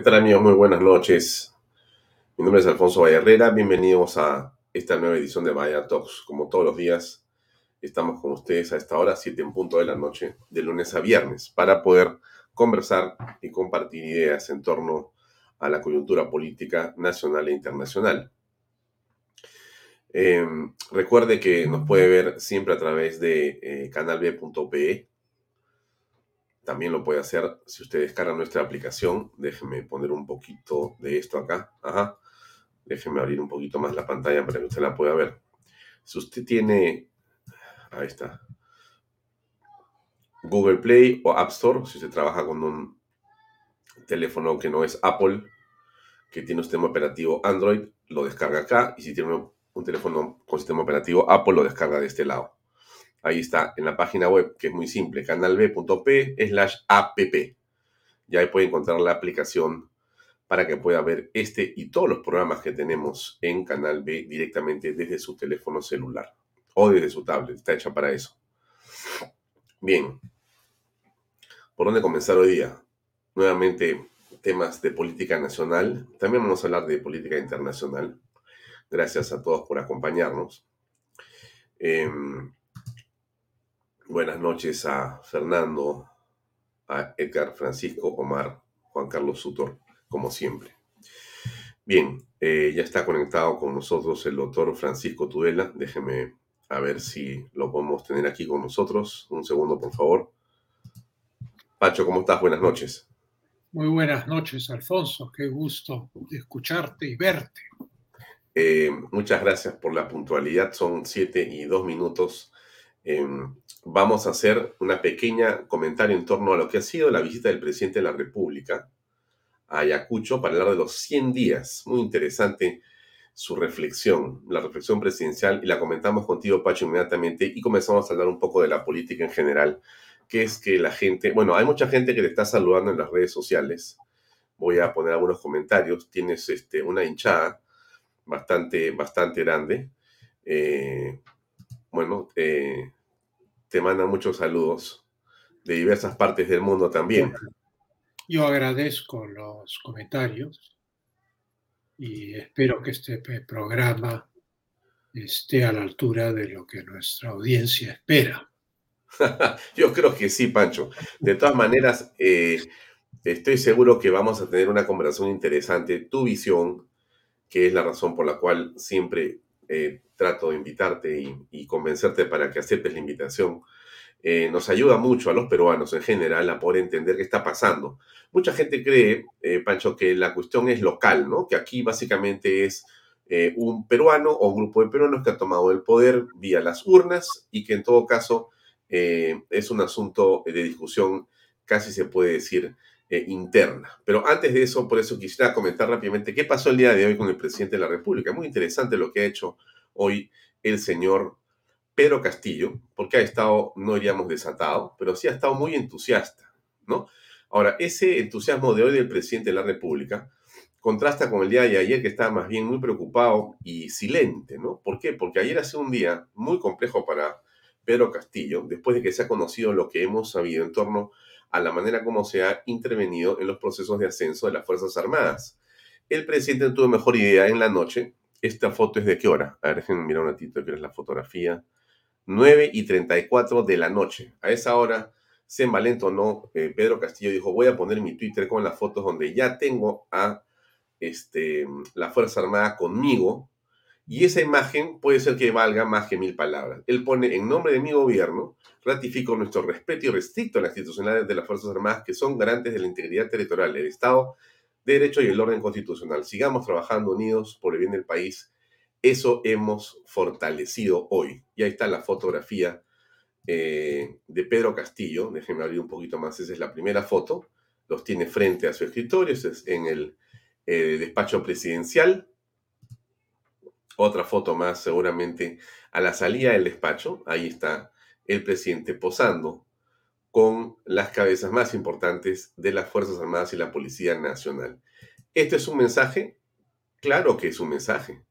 ¿Qué tal amigos? Muy buenas noches. Mi nombre es Alfonso Herrera. Bienvenidos a esta nueva edición de Vaya Talks. Como todos los días, estamos con ustedes a esta hora, 7 en punto de la noche, de lunes a viernes, para poder conversar y compartir ideas en torno a la coyuntura política nacional e internacional. Eh, recuerde que nos puede ver siempre a través de eh, canalb.pe también lo puede hacer si usted descarga nuestra aplicación. Déjeme poner un poquito de esto acá. Ajá. Déjeme abrir un poquito más la pantalla para que usted la pueda ver. Si usted tiene, ahí está, Google Play o App Store, si usted trabaja con un teléfono que no es Apple, que tiene un sistema operativo Android, lo descarga acá. Y si tiene un teléfono con sistema operativo Apple, lo descarga de este lado. Ahí está, en la página web, que es muy simple, canalb.p slash app. Ya ahí puede encontrar la aplicación para que pueda ver este y todos los programas que tenemos en Canal B directamente desde su teléfono celular o desde su tablet. Está hecha para eso. Bien. ¿Por dónde comenzar hoy día? Nuevamente, temas de política nacional. También vamos a hablar de política internacional. Gracias a todos por acompañarnos. Em, Buenas noches a Fernando, a Edgar Francisco, Omar, Juan Carlos Sutor, como siempre. Bien, eh, ya está conectado con nosotros el doctor Francisco Tudela. Déjeme a ver si lo podemos tener aquí con nosotros. Un segundo, por favor. Pacho, ¿cómo estás? Buenas noches. Muy buenas noches, Alfonso. Qué gusto escucharte y verte. Eh, muchas gracias por la puntualidad. Son siete y dos minutos. Em, vamos a hacer una pequeña comentario en torno a lo que ha sido la visita del presidente de la República a Ayacucho para hablar de los 100 días. Muy interesante su reflexión, la reflexión presidencial, y la comentamos contigo, Pacho, inmediatamente, y comenzamos a hablar un poco de la política en general, que es que la gente, bueno, hay mucha gente que te está saludando en las redes sociales. Voy a poner algunos comentarios. Tienes este, una hinchada bastante, bastante grande. Eh, bueno, eh, te mandan muchos saludos de diversas partes del mundo también. Yo agradezco los comentarios y espero que este programa esté a la altura de lo que nuestra audiencia espera. Yo creo que sí, Pancho. De todas maneras, eh, estoy seguro que vamos a tener una conversación interesante. Tu visión, que es la razón por la cual siempre eh, trato de invitarte y, convencerte para que aceptes la invitación, eh, nos ayuda mucho a los peruanos en general a poder entender qué está pasando. Mucha gente cree, eh, Pancho, que la cuestión es local, ¿no? Que aquí básicamente es un peruano o un grupo de peruanos que ha tomado el poder vía las urnas y que en todo caso es un asunto de discusión, casi se puede decir, interna. Pero antes de eso, por eso quisiera comentar rápidamente qué pasó el día de hoy con el presidente de la República. Muy interesante lo que ha hecho hoy el señor Pedro Castillo, porque ha estado, no diríamos desatado, pero sí ha estado muy entusiasta, ¿no? Ahora, ese entusiasmo de hoy del presidente de la República contrasta con el día de ayer que estaba más bien muy preocupado y silente, ¿no? ¿Por qué? Porque ayer ha sido un día muy complejo para Pedro Castillo, después de que se ha conocido lo que hemos sabido en torno a la manera como se ha intervenido en los procesos de ascenso de las Fuerzas Armadas. El presidente tuvo mejor idea en la noche. Esta foto es de qué hora? A ver, déjenme mirar un ratito que es la fotografía. 9 y 34 de la noche. A esa hora se envalentonó eh, Pedro Castillo dijo, voy a poner mi Twitter con las fotos donde ya tengo a este, la Fuerza Armada conmigo y esa imagen puede ser que valga más que mil palabras. Él pone, en nombre de mi gobierno, ratifico nuestro respeto y restricto a las institucionalidades de las Fuerzas Armadas que son garantes de la integridad territorial, del Estado de Derecho y el orden constitucional. Sigamos trabajando unidos por el bien del país. Eso hemos fortalecido hoy. Y ahí está la fotografía eh, de Pedro Castillo. Déjenme abrir un poquito más. Esa es la primera foto. Los tiene frente a su escritorio. es en el eh, despacho presidencial otra foto más seguramente a la salida del despacho. Ahí está el presidente posando con las cabezas más importantes de las Fuerzas Armadas y la Policía Nacional. ¿Esto es un mensaje? Claro que es un mensaje.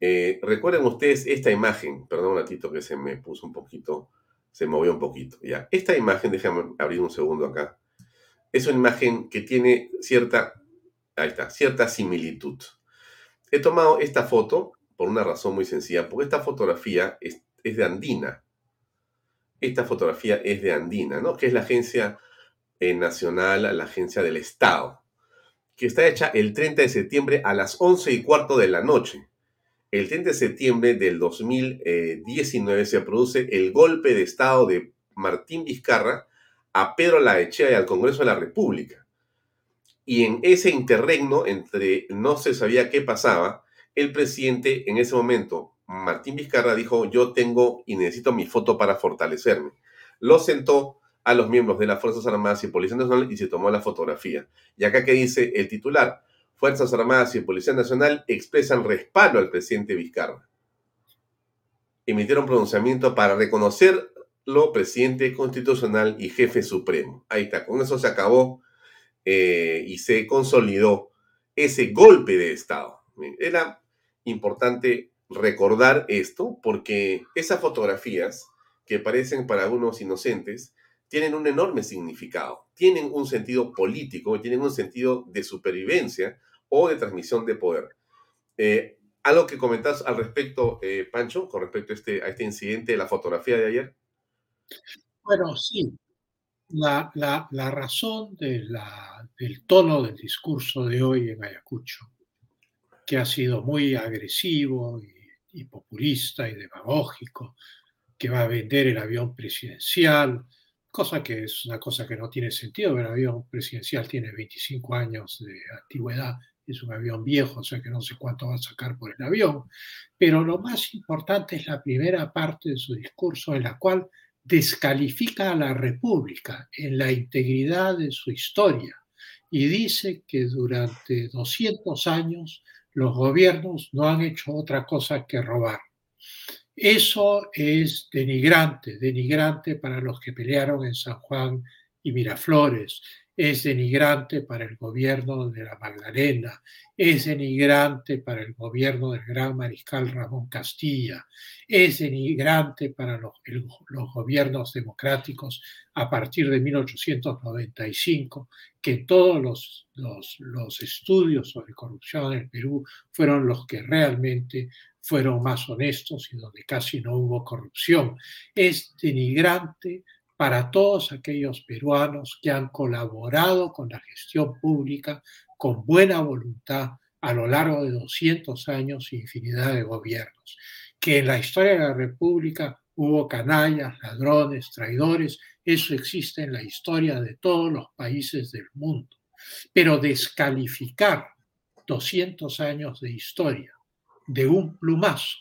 Eh, recuerden ustedes esta imagen, perdón un ratito que se me puso un poquito, se movió un poquito, ya. Esta imagen, déjame abrir un segundo acá, es una imagen que tiene cierta ahí está, cierta similitud. He tomado esta foto por una razón muy sencilla, porque esta fotografía es, de Andina. Esta fotografía es de Andina, ¿no? Que es la agencia eh, nacional, la agencia del Estado, que está hecha el 30 de septiembre a las 11 y cuarto de la noche. El 30 de septiembre del 2019 se produce el golpe de Estado de Martín Vizcarra a Pedro Laechea y al Congreso de la República. Y en ese interregno entre no se sabía qué pasaba, el presidente en ese momento, Martín Vizcarra, dijo, yo tengo y necesito mi foto para fortalecerme. Lo sentó a los miembros de las Fuerzas Armadas y Policía Nacional y se tomó la fotografía. Y acá que dice el titular, Fuerzas Armadas y Policía Nacional expresan respaldo al presidente Vizcarra. Emitieron pronunciamiento para reconocerlo presidente constitucional y jefe supremo. Ahí está, con eso se acabó eh, y se consolidó ese golpe de Estado. Era importante recordar esto porque esas fotografías que parecen para unos inocentes tienen un enorme significado, tienen un sentido político, tienen un sentido de supervivencia o de transmisión de poder. Eh, ¿Algo que comentás al respecto, eh, Pancho, con respecto a este, a este incidente de la fotografía de ayer? Bueno, sí. La, razón del tono del discurso de hoy en Ayacucho que ha sido muy agresivo y, populista y demagógico, que va a vender el avión presidencial, cosa que es una cosa que no tiene sentido, el avión presidencial tiene 25 años de antigüedad, es un avión viejo, o sea que no sé cuánto va a sacar por el avión, pero lo más importante es la primera parte de su discurso en la cual descalifica a la República en la integridad de su historia y dice que durante 200 años los gobiernos no han hecho otra cosa que robar. Eso es denigrante, denigrante para los que pelearon en San Juan y Miraflores, es denigrante para el gobierno de la Magdalena, es denigrante para el gobierno del gran mariscal Ramón Castilla, es denigrante para los, los gobiernos democráticos a partir de 1895, que todos los, los, los estudios sobre corrupción en el Perú fueron los que realmente fueron más honestos y donde casi no hubo corrupción. Es denigrante para todos aquellos peruanos que han colaborado con la gestión pública con buena voluntad a lo largo de 200 años y infinidad de gobiernos. Que en la historia de la República hubo canallas, ladrones, traidores, eso existe en la historia de todos los países del mundo. Pero descalificar 200 años de historia de un plumazo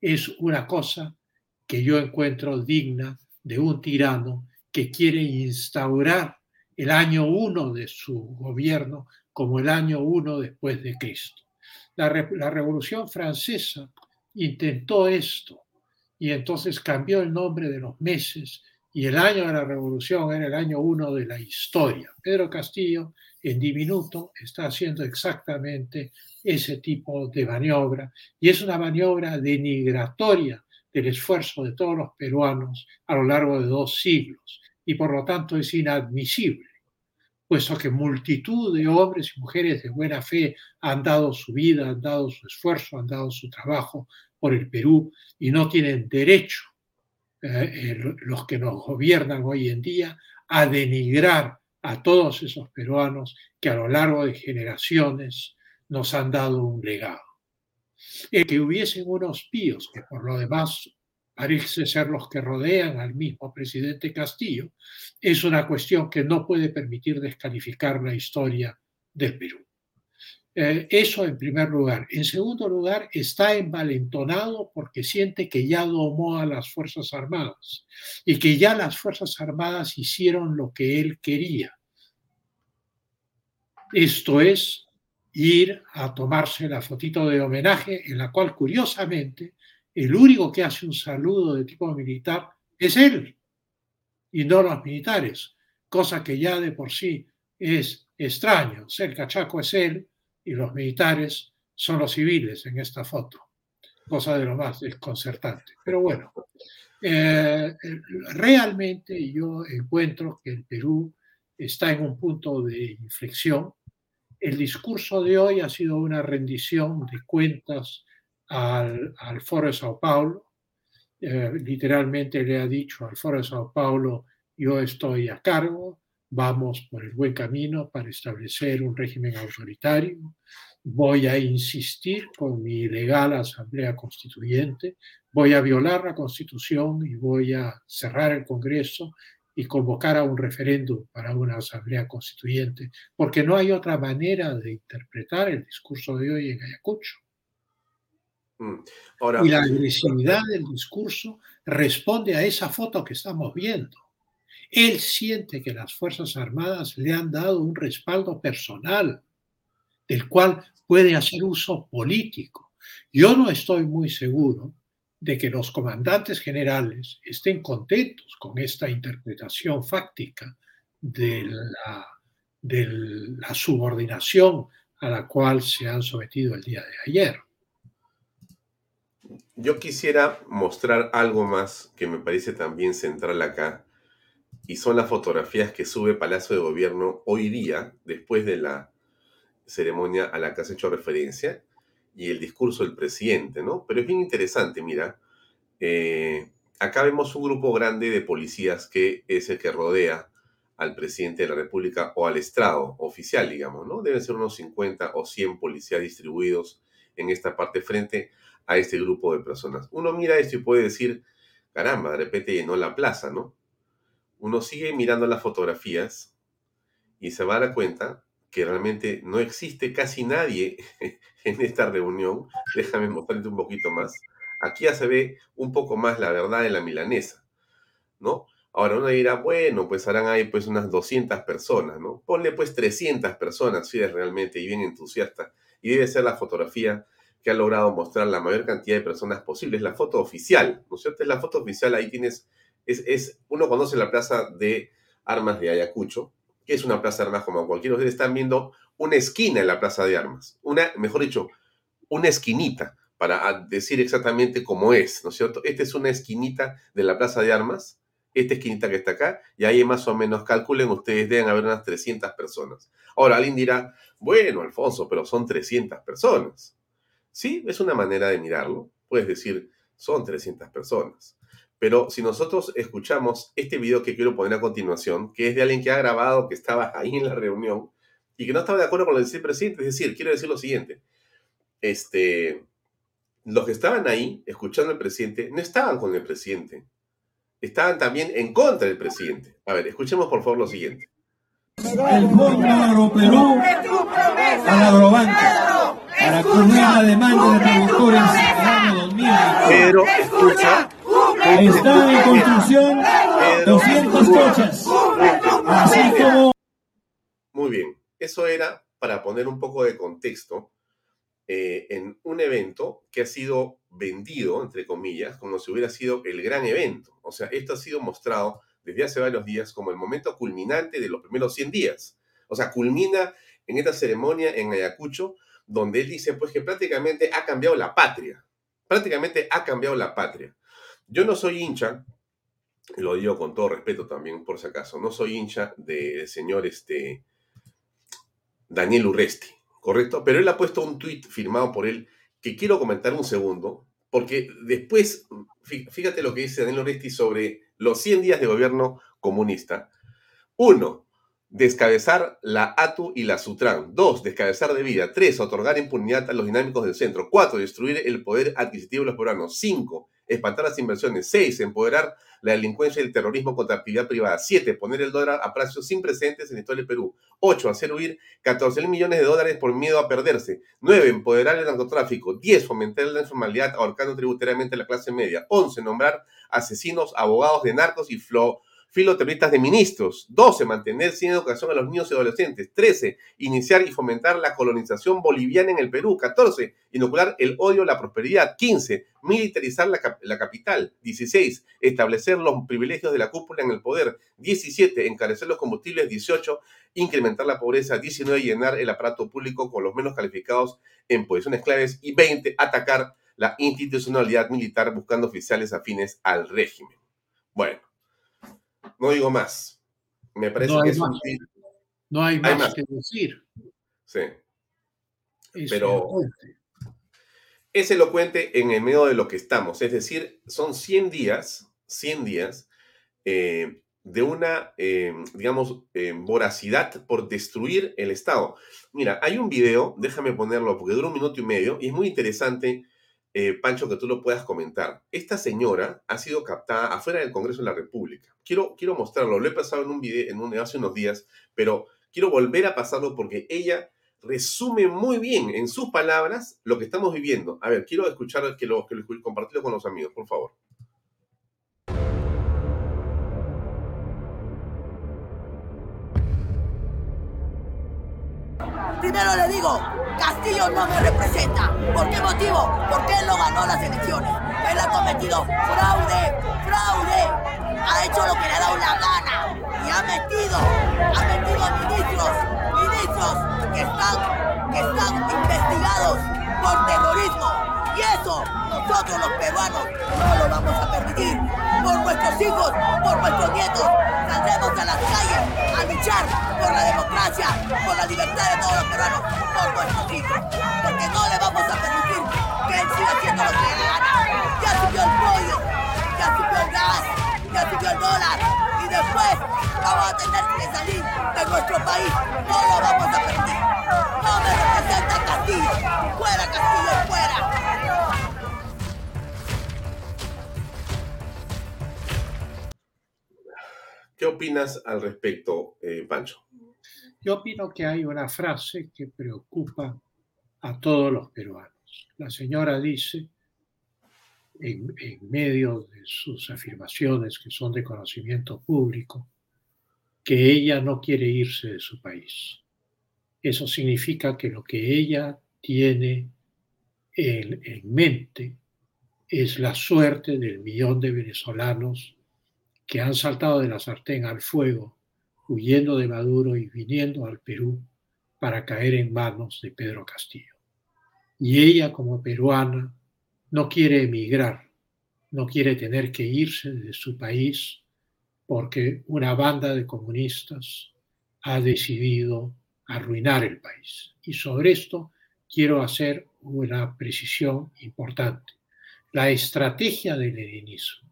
es una cosa que yo encuentro digna de un tirano que quiere instaurar el año uno de su gobierno como el año uno después de Cristo. La, la, Revolución Francesa intentó esto y entonces cambió el nombre de los meses y el año de la Revolución era el año uno de la historia. Pedro Castillo, en diminuto, está haciendo exactamente ese tipo de maniobra y es una maniobra denigratoria del esfuerzo de todos los peruanos a lo largo de dos siglos y por lo tanto es inadmisible, puesto que multitud de hombres y mujeres de buena fe han dado su vida, han dado su esfuerzo, han dado su trabajo por el Perú y no tienen derecho eh, los que nos gobiernan hoy en día a denigrar a todos esos peruanos que a lo largo de generaciones nos han dado un legado. El que hubiesen unos píos, que por lo demás parece ser los que rodean al mismo presidente Castillo, es una cuestión que no puede permitir descalificar la historia del Perú. Eh, eso en primer lugar. En segundo lugar, está envalentonado porque siente que ya domó a las Fuerzas Armadas y que ya las Fuerzas Armadas hicieron lo que él quería. Esto es, ir a tomarse la fotito de homenaje, en la cual curiosamente el único que hace un saludo de tipo militar es él y no los militares, cosa que ya de por sí es extraño. el cachaco es él y los militares son los civiles en esta foto, cosa de lo más desconcertante. Pero bueno, eh, realmente yo encuentro que el Perú está en un punto de inflexión el discurso de hoy ha sido una rendición de cuentas al, Foro de Sao Paulo. Eh, literalmente le ha dicho al Foro de Sao Paulo, yo estoy a cargo, vamos por el buen camino para establecer un régimen autoritario, voy a insistir con mi ilegal asamblea constituyente, voy a violar la constitución y voy a cerrar el Congreso y convocar a un referéndum para una asamblea constituyente, porque no hay otra manera de interpretar el discurso de hoy en Ayacucho. Mm. y la agresividad del discurso responde a esa foto que estamos viendo. Él siente que las Fuerzas Armadas le han dado un respaldo personal, del cual puede hacer uso político. Yo no estoy muy seguro de que los comandantes generales estén contentos con esta interpretación fáctica de la, subordinación a la cual se han sometido el día de ayer. Yo quisiera mostrar algo más que me parece también central acá, y son las fotografías que sube Palacio de Gobierno hoy día, después de la ceremonia a la que has hecho referencia, y el discurso del presidente, ¿no? Pero es bien interesante, mira, eh, acá vemos un grupo grande de policías que es el que rodea al presidente de la República o al estrado oficial, digamos, ¿no? Deben ser unos 50 o 100 policías distribuidos en esta parte frente a este grupo de personas. Uno mira esto y puede decir, caramba, de repente llenó la plaza, ¿no? Uno sigue mirando las fotografías y se va a dar cuenta que realmente no existe casi nadie en esta reunión. Déjame mostrarte un poquito más. Aquí ya se ve un poco más la verdad de la milanesa, ¿no? Ahora uno dirá, bueno, pues harán ahí pues unas 200 personas, ¿no? Ponle pues 300 personas si eres realmente y bien entusiasta. Y debe ser la fotografía que ha logrado mostrar la mayor cantidad de personas posible. Es la foto oficial, ¿no es cierto? Es la foto oficial, ahí tienes, es, es uno conoce la plaza de armas de Ayacucho, que es una plaza de armas como cualquiera. Ustedes están viendo una esquina en la plaza de armas. Una, mejor dicho, una esquinita para decir exactamente cómo es, ¿no es cierto? Esta es una esquinita de la plaza de armas, esta esquinita que está acá, y ahí más o menos calculen, ustedes deben haber unas 300 personas. Ahora, alguien dirá, bueno, Alfonso, pero son 300 personas. Sí, es una manera de mirarlo. Puedes decir, son 300 personas. Pero si nosotros escuchamos este video que quiero poner a continuación, que es de alguien que ha grabado, que estaba ahí en la reunión y que no estaba de acuerdo con lo que decía el presidente, es decir, quiero decir lo siguiente, este, los que estaban ahí escuchando al presidente no estaban con el presidente, estaban también en contra del presidente. A ver, escuchemos por favor lo siguiente. El Fondo Agroperú la agrobanca para cubrir la demanda de productores en el año 2000. Pero escucha están en construcción 200 coches. Así como... Muy bien, eso era para poner un poco de contexto eh, en un evento que ha sido vendido, entre comillas, como si hubiera sido el gran evento. O sea, esto ha sido mostrado desde hace varios días como el momento culminante de los primeros 100 días. O sea, culmina en esta ceremonia en Ayacucho, donde él dice pues que prácticamente ha cambiado la patria. Prácticamente ha cambiado la patria. Yo no soy hincha, lo digo con todo respeto también, por si acaso, no soy hincha del señor este, Daniel Urresti, ¿correcto? Pero él ha puesto un tuit firmado por él que quiero comentar un segundo, porque después, fíjate lo que dice Daniel Urresti sobre los 100 días de gobierno comunista. Uno, descabezar la ATU y la SUTRAN. Dos, descabezar de vida. Tres, otorgar impunidad a los dinámicos del centro. Cuatro, destruir el poder adquisitivo de los peruanos. Cinco, espantar las inversiones. Seis, empoderar la delincuencia y el terrorismo contra actividad privada. Siete, poner el dólar a precios sin precedentes en la historia del Perú. Ocho, hacer huir 14 mil millones de dólares por miedo a perderse. Nueve, empoderar el narcotráfico. Diez, fomentar la informalidad ahorcando tributariamente a la clase media. Once, nombrar asesinos, abogados de narcos y flow filoterroristas de ministros. 12. Mantener sin educación a los niños y adolescentes. 13. Iniciar y fomentar la colonización boliviana en el Perú. 14. Inocular el odio a la prosperidad. 15. Militarizar la, la capital. 16. Establecer los privilegios de la cúpula en el poder. 17. Encarecer los combustibles. 18. Incrementar la pobreza. 19. Llenar el aparato público con los menos calificados en posiciones claves. Y 20. Atacar la institucionalidad militar buscando oficiales afines al régimen. Bueno, no digo más. Me parece no que es más. No hay más, que decir. Sí. Pero es elocuente en el medio de lo que estamos. Es decir, son 100 días, 100 días eh, de una, eh, digamos, eh, voracidad por destruir el Estado. Mira, hay un video, déjame ponerlo porque dura un minuto y medio y es muy interesante, Pancho, que tú lo puedas comentar. Esta señora ha sido captada afuera del Congreso de la República. Quiero, quiero mostrarlo, lo he pasado en un video en un, hace unos días, pero quiero volver a pasarlo porque ella resume muy bien en sus palabras lo que estamos viviendo. A ver, quiero escuchar que lo, que lo compartirlo con los amigos, por favor. Primero le digo, Castillo no me representa. ¿Por qué motivo? Porque él no ganó las elecciones. Él ha cometido fraude, fraude. Ha hecho lo que le ha dado la gana. Y ha metido, ha metido a ministros, ministros que están, que están investigados por terrorismo. Y eso nosotros los peruanos no lo vamos a permitir. Por nuestros hijos, por nuestros nietos, saldremos a las calles a luchar por la democracia, por la libertad de todos los peruanos, por nuestros hijos. Porque no le vamos a permitir que él siga haciendo lo que le gana. Ya subió el pollo, ya subió el gas, ya subió el dólar. Y después vamos a tener que salir de nuestro país. No lo vamos a permitir. No me representa Castillo. Fuera Castillo, fuera. ¿Qué opinas al respecto, eh, Pancho? Yo opino que hay una frase que preocupa a todos los peruanos. La señora dice, en, en medio de sus afirmaciones que son de conocimiento público, que ella no quiere irse de su país. Eso significa que lo que ella tiene en, en, mente es la suerte del millón de venezolanos que han saltado de la sartén al fuego, huyendo de Maduro y viniendo al Perú para caer en manos de Pedro Castillo. Y ella como peruana no quiere emigrar, no quiere tener que irse de su país porque una banda de comunistas ha decidido arruinar el país. Y sobre esto quiero hacer una precisión importante. La estrategia del leninismo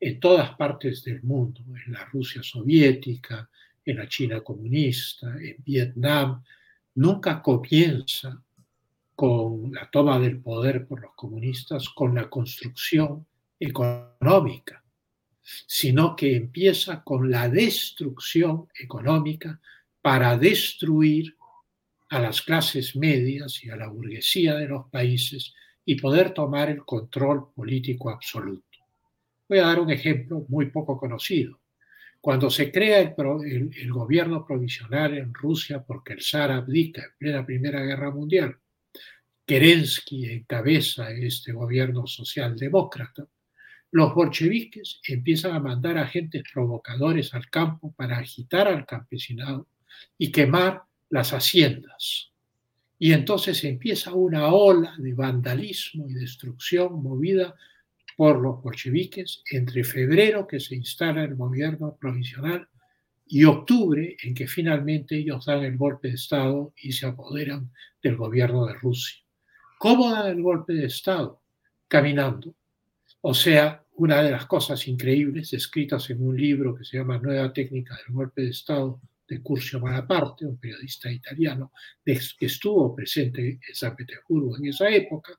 en todas partes del mundo, en la Rusia soviética, en la China comunista, en Vietnam, nunca comienza con la toma del poder por los comunistas, con la construcción económica, sino que empieza con la destrucción económica para destruir a las clases medias y a la burguesía de los países y poder tomar el control político absoluto. Voy a dar un ejemplo muy poco conocido. Cuando se crea el, gobierno provisional en Rusia porque el zar abdica en plena Primera Guerra Mundial, Kerensky encabeza este gobierno socialdemócrata, los bolcheviques empiezan a mandar agentes provocadores al campo para agitar al campesinado y quemar las haciendas. Y entonces empieza una ola de vandalismo y destrucción movida por los bolcheviques entre febrero, que se instala el gobierno provisional, y octubre, en que finalmente ellos dan el golpe de Estado y se apoderan del gobierno de Rusia. ¿Cómo dan el golpe de Estado? Caminando. O sea, una de las cosas increíbles escritas en un libro que se llama Nueva técnica del golpe de Estado de Curcio Malaparte, un periodista italiano que estuvo presente en San Petersburgo en esa época,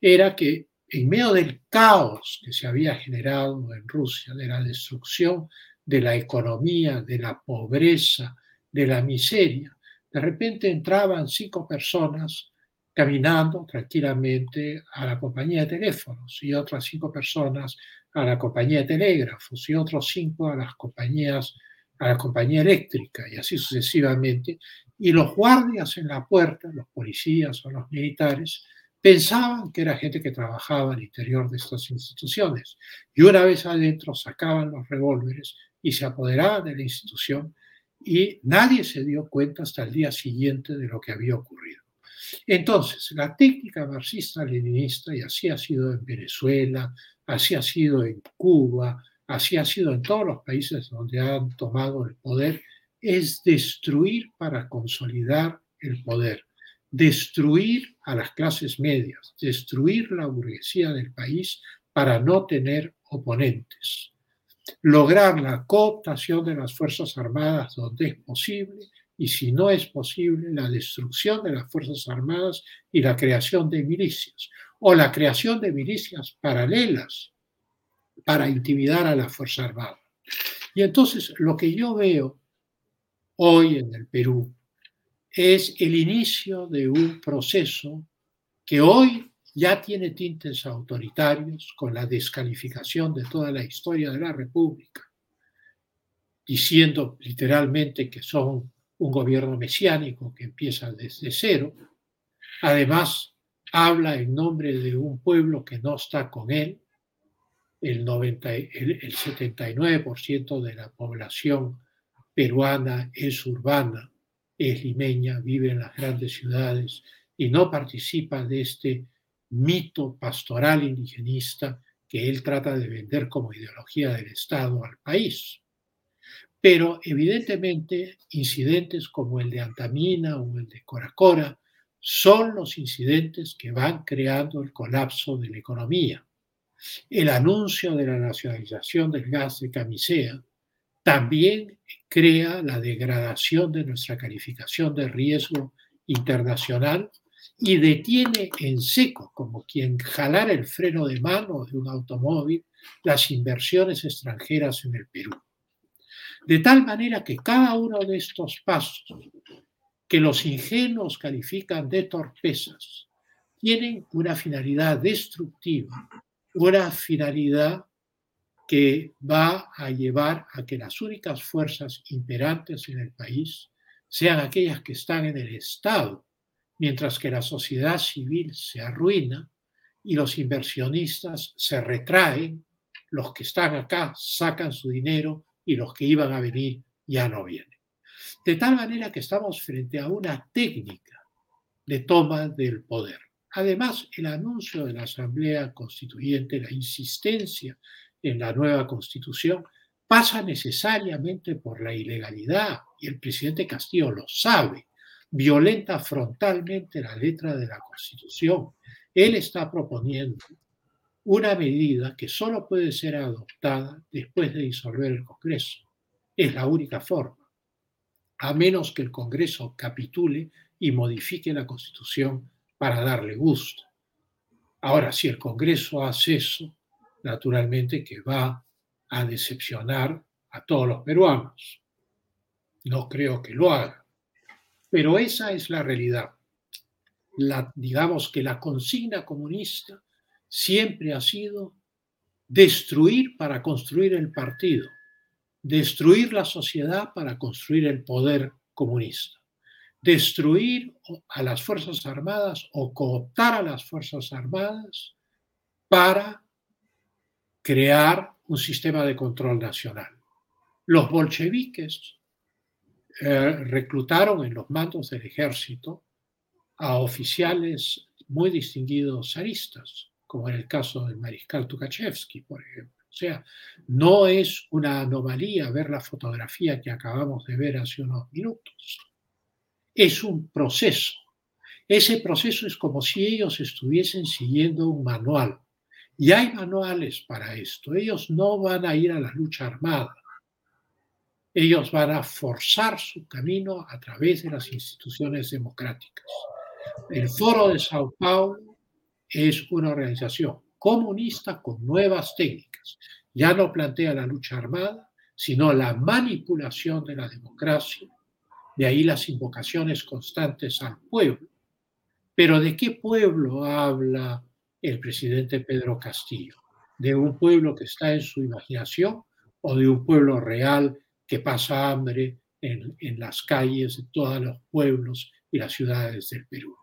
era que en medio del caos que se había generado en Rusia, de la destrucción de la economía, de la pobreza, de la miseria, de repente entraban cinco personas caminando tranquilamente a la compañía de teléfonos y otras cinco personas a la compañía de telégrafos y otros cinco a las compañías a la compañía eléctrica y así sucesivamente. Y los guardias en la puerta, los policías o los militares pensaban que era gente que trabajaba al interior de estas instituciones. Y una vez adentro sacaban los revólveres y se apoderaban de la institución y nadie se dio cuenta hasta el día siguiente de lo que había ocurrido. Entonces, la técnica marxista-leninista, y así ha sido en Venezuela, así ha sido en Cuba, así ha sido en todos los países donde han tomado el poder, es destruir para consolidar el poder, destruir a las clases medias, destruir la burguesía del país para no tener oponentes, lograr la cooptación de las Fuerzas Armadas donde es posible y si no es posible, la destrucción de las Fuerzas Armadas y la creación de milicias, o la creación de milicias paralelas para intimidar a la Fuerza Armada. Y entonces lo que yo veo hoy en el Perú es el inicio de un proceso que hoy ya tiene tintes autoritarios con la descalificación de toda la historia de la República, diciendo literalmente que son un gobierno mesiánico que empieza desde cero. Además, habla en nombre de un pueblo que no está con él. El, 90, el 79% de la población peruana es urbana es limeña, vive en las grandes ciudades y no participa de este mito pastoral indigenista que él trata de vender como ideología del Estado al país. Pero evidentemente incidentes como el de Antamina o el de Coracora son los incidentes que van creando el colapso de la economía. El anuncio de la nacionalización del gas de camisea también crea la degradación de nuestra calificación de riesgo internacional y detiene en seco, como quien jalara el freno de mano de un automóvil, las inversiones extranjeras en el Perú. De tal manera que cada uno de estos pasos, que los ingenuos califican de torpezas, tienen una finalidad destructiva, una finalidad que va a llevar a que las únicas fuerzas imperantes en el país sean aquellas que están en el Estado, mientras que la sociedad civil se arruina y los inversionistas se retraen, los que están acá sacan su dinero y los que iban a venir ya no vienen. De tal manera que estamos frente a una técnica de toma del poder. Además, el anuncio de la Asamblea Constituyente, la insistencia en la nueva constitución pasa necesariamente por la ilegalidad y el presidente Castillo lo sabe. Violenta frontalmente la letra de la constitución. Él está proponiendo una medida que solo puede ser adoptada después de disolver el Congreso. Es la única forma, a menos que el Congreso capitule y modifique la Constitución para darle gusto. Ahora, si el Congreso hace eso, naturalmente que va a decepcionar a todos los peruanos. No creo que lo haga. Pero esa es la realidad. La, digamos que la consigna comunista siempre ha sido destruir para construir el partido, destruir la sociedad para construir el poder comunista, destruir a las Fuerzas Armadas o cooptar a las Fuerzas Armadas para crear un sistema de control nacional. Los bolcheviques eh, reclutaron en los mandos del ejército a oficiales muy distinguidos zaristas, como en el caso del mariscal Tukhachevsky, por ejemplo. O sea, no es una anomalía ver la fotografía que acabamos de ver hace unos minutos. Es un proceso. Ese proceso es como si ellos estuviesen siguiendo un manual y hay manuales para esto. Ellos no van a ir a la lucha armada. Ellos van a forzar su camino a través de las instituciones democráticas. El Foro de Sao Paulo es una organización comunista con nuevas técnicas. Ya no plantea la lucha armada, sino la manipulación de la democracia. De ahí las invocaciones constantes al pueblo. Pero ¿de qué pueblo habla el presidente Pedro Castillo, de un pueblo que está en su imaginación o de un pueblo real que pasa hambre en, las calles de todos los pueblos y las ciudades del Perú,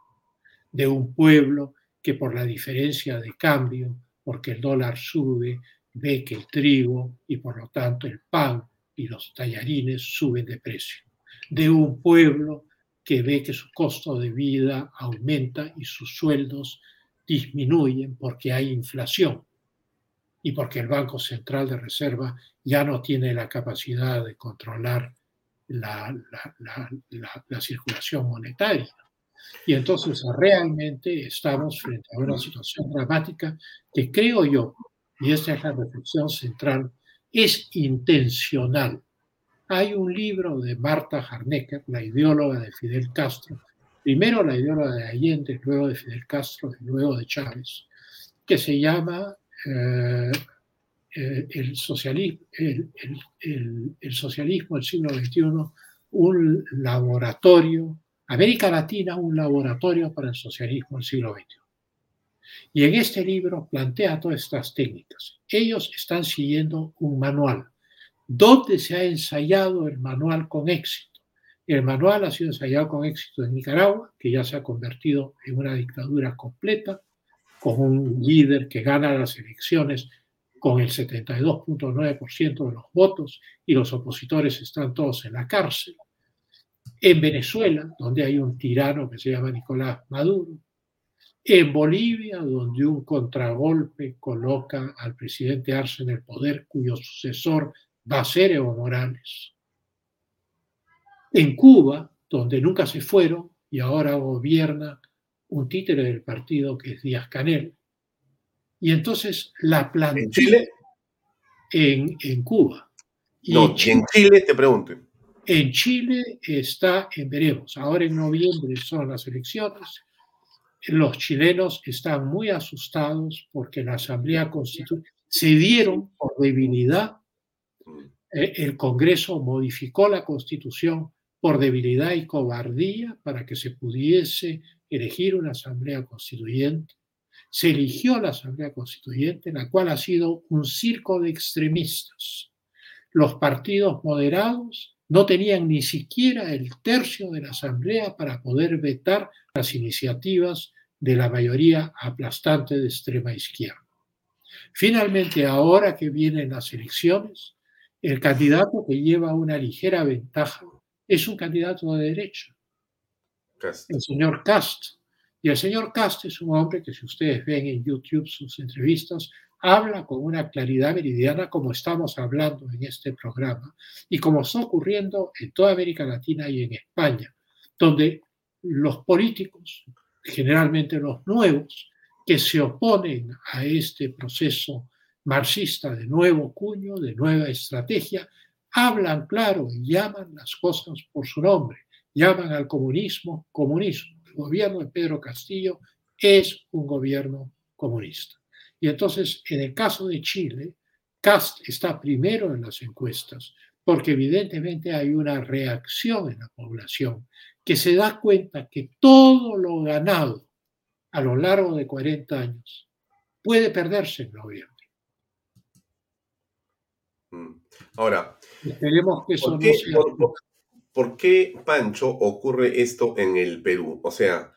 de un pueblo que por la diferencia de cambio, porque el dólar sube, ve que el trigo y por lo tanto el pan y los tallarines suben de precio, de un pueblo que ve que su costo de vida aumenta y sus sueldos disminuyen porque hay inflación y porque el Banco Central de Reserva ya no tiene la capacidad de controlar la, la, circulación monetaria. Y entonces realmente estamos frente a una situación dramática que creo yo, y esta es la reflexión central, es intencional. Hay un libro de Marta Harnecker, la ideóloga de Fidel Castro, primero la ideóloga de Allende, luego de Fidel Castro luego de Chávez, que se llama eh, eh, el, socialismo, el, el, socialismo del siglo XXI, un laboratorio, América Latina, un laboratorio para el socialismo del siglo XXI. Y en este libro plantea todas estas técnicas. Ellos están siguiendo un manual. ¿Dónde se ha ensayado el manual con éxito? El manual ha sido ensayado con éxito en Nicaragua, que ya se ha convertido en una dictadura completa, con un líder que gana las elecciones con el 72.9% de los votos y los opositores están todos en la cárcel. En Venezuela, donde hay un tirano que se llama Nicolás Maduro. En Bolivia, donde un contragolpe coloca al presidente Arce en el poder, cuyo sucesor va a ser Evo Morales en Cuba, donde nunca se fueron y ahora gobierna un títere del partido que es Díaz Canel. Y entonces la plantilla ¿En Chile? En, Cuba. Y no, en Chile, te pregunto. En Chile está en veremos. Ahora en noviembre son las elecciones. Los chilenos están muy asustados porque la Asamblea Constitucional se dieron por debilidad. Mm. Eh, el Congreso modificó la Constitución por debilidad y cobardía para que se pudiese elegir una asamblea constituyente. Se eligió la asamblea constituyente, la cual ha sido un circo de extremistas. Los partidos moderados no tenían ni siquiera el tercio de la asamblea para poder vetar las iniciativas de la mayoría aplastante de extrema izquierda. Finalmente, ahora que vienen las elecciones, el candidato que lleva una ligera ventaja es un candidato de derecha, el señor Cast. Y el señor Cast es un hombre que si ustedes ven en YouTube sus entrevistas, habla con una claridad meridiana como estamos hablando en este programa y como está ocurriendo en toda América Latina y en España, donde los políticos, generalmente los nuevos, que se oponen a este proceso marxista de nuevo cuño, de nueva estrategia, hablan claro y llaman las cosas por su nombre, llaman al comunismo comunismo. El gobierno de Pedro Castillo es un gobierno comunista. Y entonces, en el caso de Chile, Cast está primero en las encuestas, porque evidentemente hay una reacción en la población que se da cuenta que todo lo ganado a lo largo de 40 años puede perderse en noviembre. Ahora, Esperemos que ¿por, qué, por, qué, Pancho, ocurre esto en el Perú? O sea,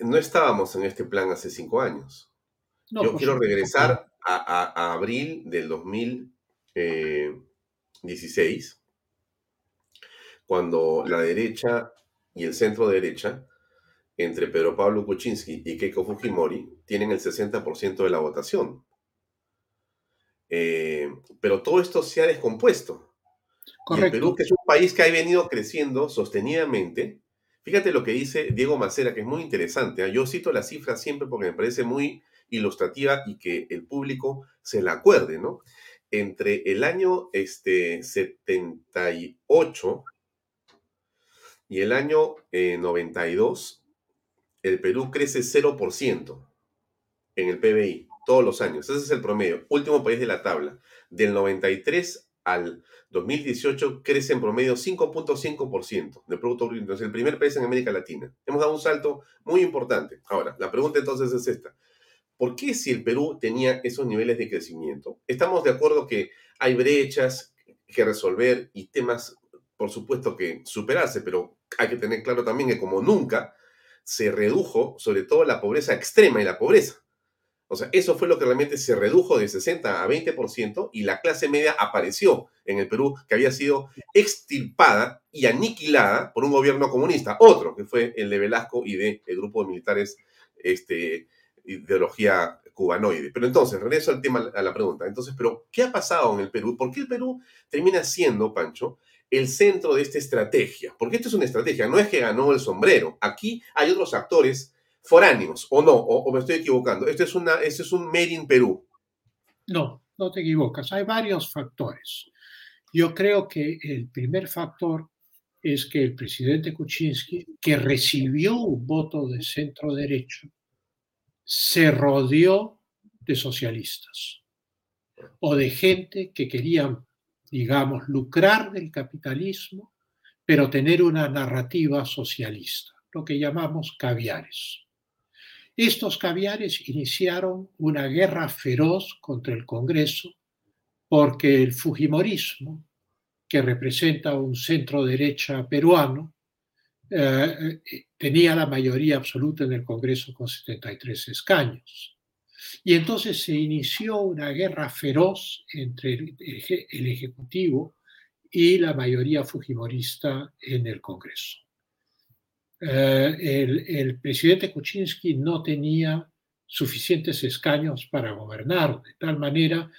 no estábamos en este plan hace cinco años. Yo quiero regresar a, abril del 2016, eh, cuando la derecha y el centro derecha, entre Pedro Pablo Kuczynski y Keiko Fujimori, tienen el 60% de la votación. Eh, pero todo esto se ha descompuesto. Correcto. Perú, que es un país que ha venido creciendo sostenidamente, fíjate lo que dice Diego Macera, que es muy interesante. ¿ah? Yo cito la cifra siempre porque me parece muy ilustrativa y que el público se la acuerde, ¿no? Entre el año este, 78 y el año 92, eh, el Perú crece 0% en el PBI todos los años. Ese es el promedio. Último país de la tabla. Del 93 al 2018 crece en promedio 5.5% del Producto Bruto Es el primer país en América Latina. Hemos dado un salto muy importante. Ahora, la pregunta entonces es esta. ¿Por qué si el Perú tenía esos niveles de crecimiento? Estamos de acuerdo que hay brechas que resolver y temas, por supuesto, que superarse, pero hay que tener claro también que como nunca se redujo sobre todo la pobreza extrema y la pobreza. O sea, eso fue lo que realmente se redujo de 60 a 20% y la clase media apareció en el Perú, que había sido extirpada y aniquilada por un gobierno comunista, otro que fue el de Velasco y del grupo de militares este, ideología cubanoide. Pero entonces, regreso al tema, a la pregunta. Entonces, ¿pero qué ha pasado en el Perú? ¿Por qué el Perú termina siendo, Pancho, el centro de esta estrategia? Porque esto es una estrategia, no es que ganó el sombrero. Aquí hay otros actores foráneos, o no, o, me estoy equivocando. Esto es, una, esto es un Made in Perú. No, no te equivocas. Hay varios factores. Yo creo que el primer factor es que el presidente Kuczynski, que recibió un voto de centro derecho, se rodeó de socialistas o de gente que querían, digamos, lucrar del capitalismo, pero tener una narrativa socialista, lo que llamamos caviares. Estos caviares iniciaron una guerra feroz contra el Congreso porque el Fujimorismo, que representa un centro derecha peruano, eh, eh, tenía la mayoría absoluta en el Congreso con 73 escaños. Y entonces se inició una guerra feroz entre el, Ejecutivo y la mayoría fujimorista en el Congreso. Eh, el, el, presidente Kuczynski no tenía suficientes escaños para gobernar, de tal manera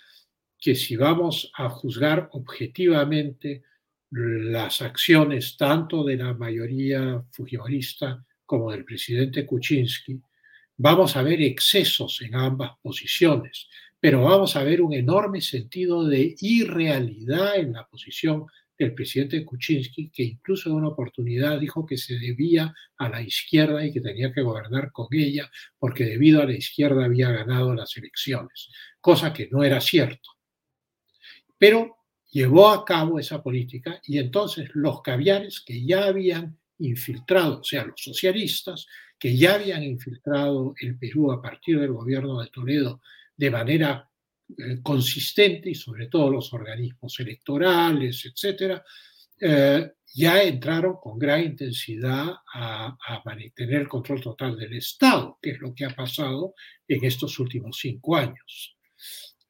que si vamos a juzgar objetivamente las acciones tanto de la mayoría fujimorista como del presidente Kuczynski, vamos a ver excesos en ambas posiciones, pero vamos a ver un enorme sentido de irrealidad en la posición del presidente Kuczynski, que incluso en una oportunidad dijo que se debía a la izquierda y que tenía que gobernar con ella porque debido a la izquierda había ganado las elecciones, cosa que no era cierto. Pero llevó a cabo esa política y entonces los caviares que ya habían infiltrado, o sea, los socialistas, que ya habían infiltrado el Perú a partir del gobierno de Toledo de manera eh, consistente y sobre todo los organismos electorales, etcétera, eh, ya entraron con gran intensidad a, a, mantener el control total del Estado, que es lo que ha pasado en estos últimos cinco años.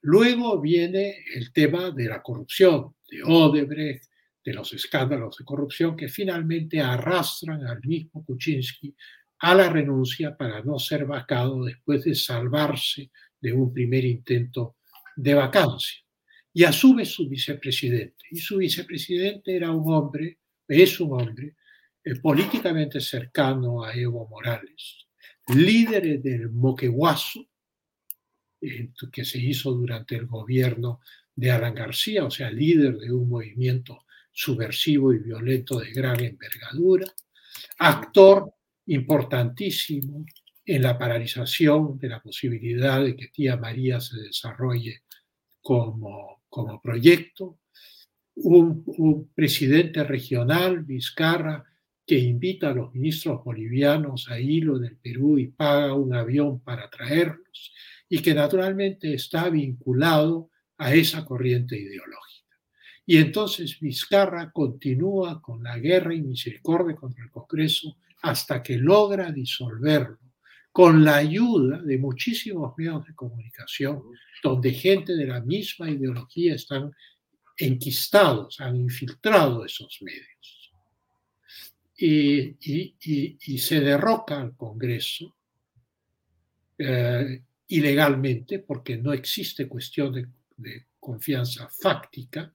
Luego viene el tema de la corrupción, de Odebrecht, de los escándalos de corrupción que finalmente arrastran al mismo Kuczynski a la renuncia para no ser vacado después de salvarse de un primer intento de vacancia. Y asume su vicepresidente. Y su vicepresidente era un hombre, es un hombre, eh, políticamente cercano a Evo Morales, líder del Moqueguazo, eh, que se hizo durante el gobierno de Alan García, o sea, líder de un movimiento subversivo y violento de gran envergadura, actor importantísimo en la paralización de la posibilidad de que Tía María se desarrolle como, como proyecto, un, presidente regional, Vizcarra, que invita a los ministros bolivianos a hilo del Perú y paga un avión para traerlos, y que naturalmente está vinculado a esa corriente ideológica. Y entonces Vizcarra continúa con la guerra y misericordia contra el Congreso hasta que logra disolverlo, con la ayuda de muchísimos medios de comunicación, donde gente de la misma ideología están enquistados, han infiltrado esos medios. Y, y, y, se derroca al Congreso eh, ilegalmente, porque no existe cuestión de, confianza fáctica,